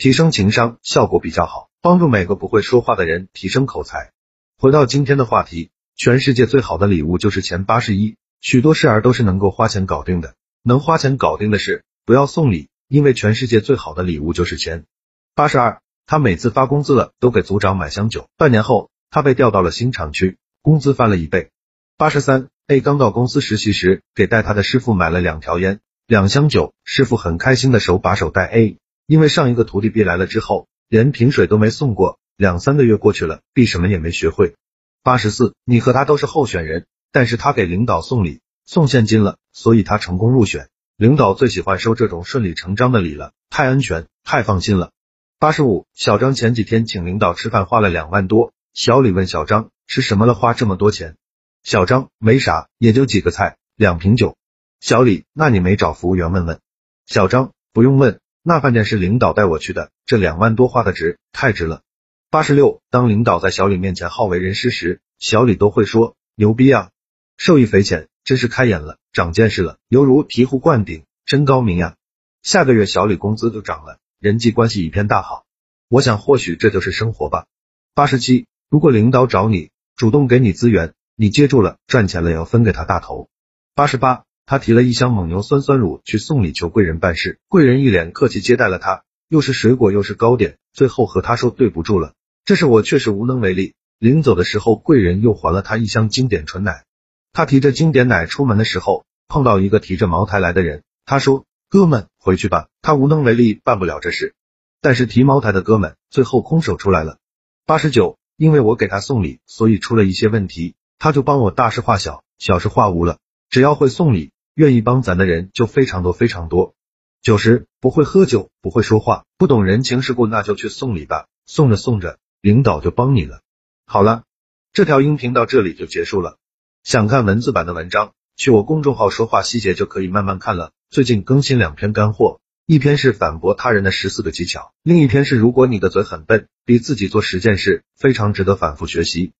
提升情商，效果比较好，帮助每个不会说话的人提升口才。回到今天的话题，全世界最好的礼物就是钱。八十一，许多事儿都是能够花钱搞定的，能花钱搞定的事，不要送礼。因为全世界最好的礼物就是钱。八十二，他每次发工资了都给组长买箱酒。半年后，他被调到了新厂区，工资翻了一倍。八十三，A 刚到公司实习时，给带他的师傅买了两条烟，两箱酒，师傅很开心的手把手带 A。因为上一个徒弟 B 来了之后，连瓶水都没送过，两三个月过去了，B 什么也没学会。八十四，你和他都是候选人，但是他给领导送礼，送现金了，所以他成功入选。领导最喜欢收这种顺理成章的礼了，太安全，太放心了。八十五，小张前几天请领导吃饭花了两万多，小李问小张吃什么了花这么多钱？小张没啥，也就几个菜，两瓶酒。小李，那你没找服务员问问？小张不用问，那饭店是领导带我去的，这两万多花的值，太值了。八十六，当领导在小李面前好为人师时，小李都会说牛逼啊，受益匪浅。真是开眼了，长见识了，犹如醍醐灌顶，真高明呀！下个月小李工资就涨了，人际关系一片大好。我想或许这就是生活吧。八十七，如果领导找你，主动给你资源，你接住了，赚钱了要分给他大头。八十八，他提了一箱蒙牛酸酸乳去送礼求贵人办事，贵人一脸客气接待了他，又是水果又是糕点，最后和他说对不住了，这是我确实无能为力。临走的时候，贵人又还了他一箱经典纯奶。他提着经典奶出门的时候，碰到一个提着茅台来的人。他说：“哥们，回去吧。”他无能为力，办不了这事。但是提茅台的哥们最后空手出来了。八十九，因为我给他送礼，所以出了一些问题，他就帮我大事化小，小事化无了。只要会送礼，愿意帮咱的人就非常多非常多。九十，不会喝酒，不会说话，不懂人情世故，那就去送礼吧。送着送着，领导就帮你了。好了，这条音频到这里就结束了。想看文字版的文章，去我公众号说话细节就可以慢慢看了。最近更新两篇干货，一篇是反驳他人的十四个技巧，另一篇是如果你的嘴很笨，逼自己做十件事，非常值得反复学习。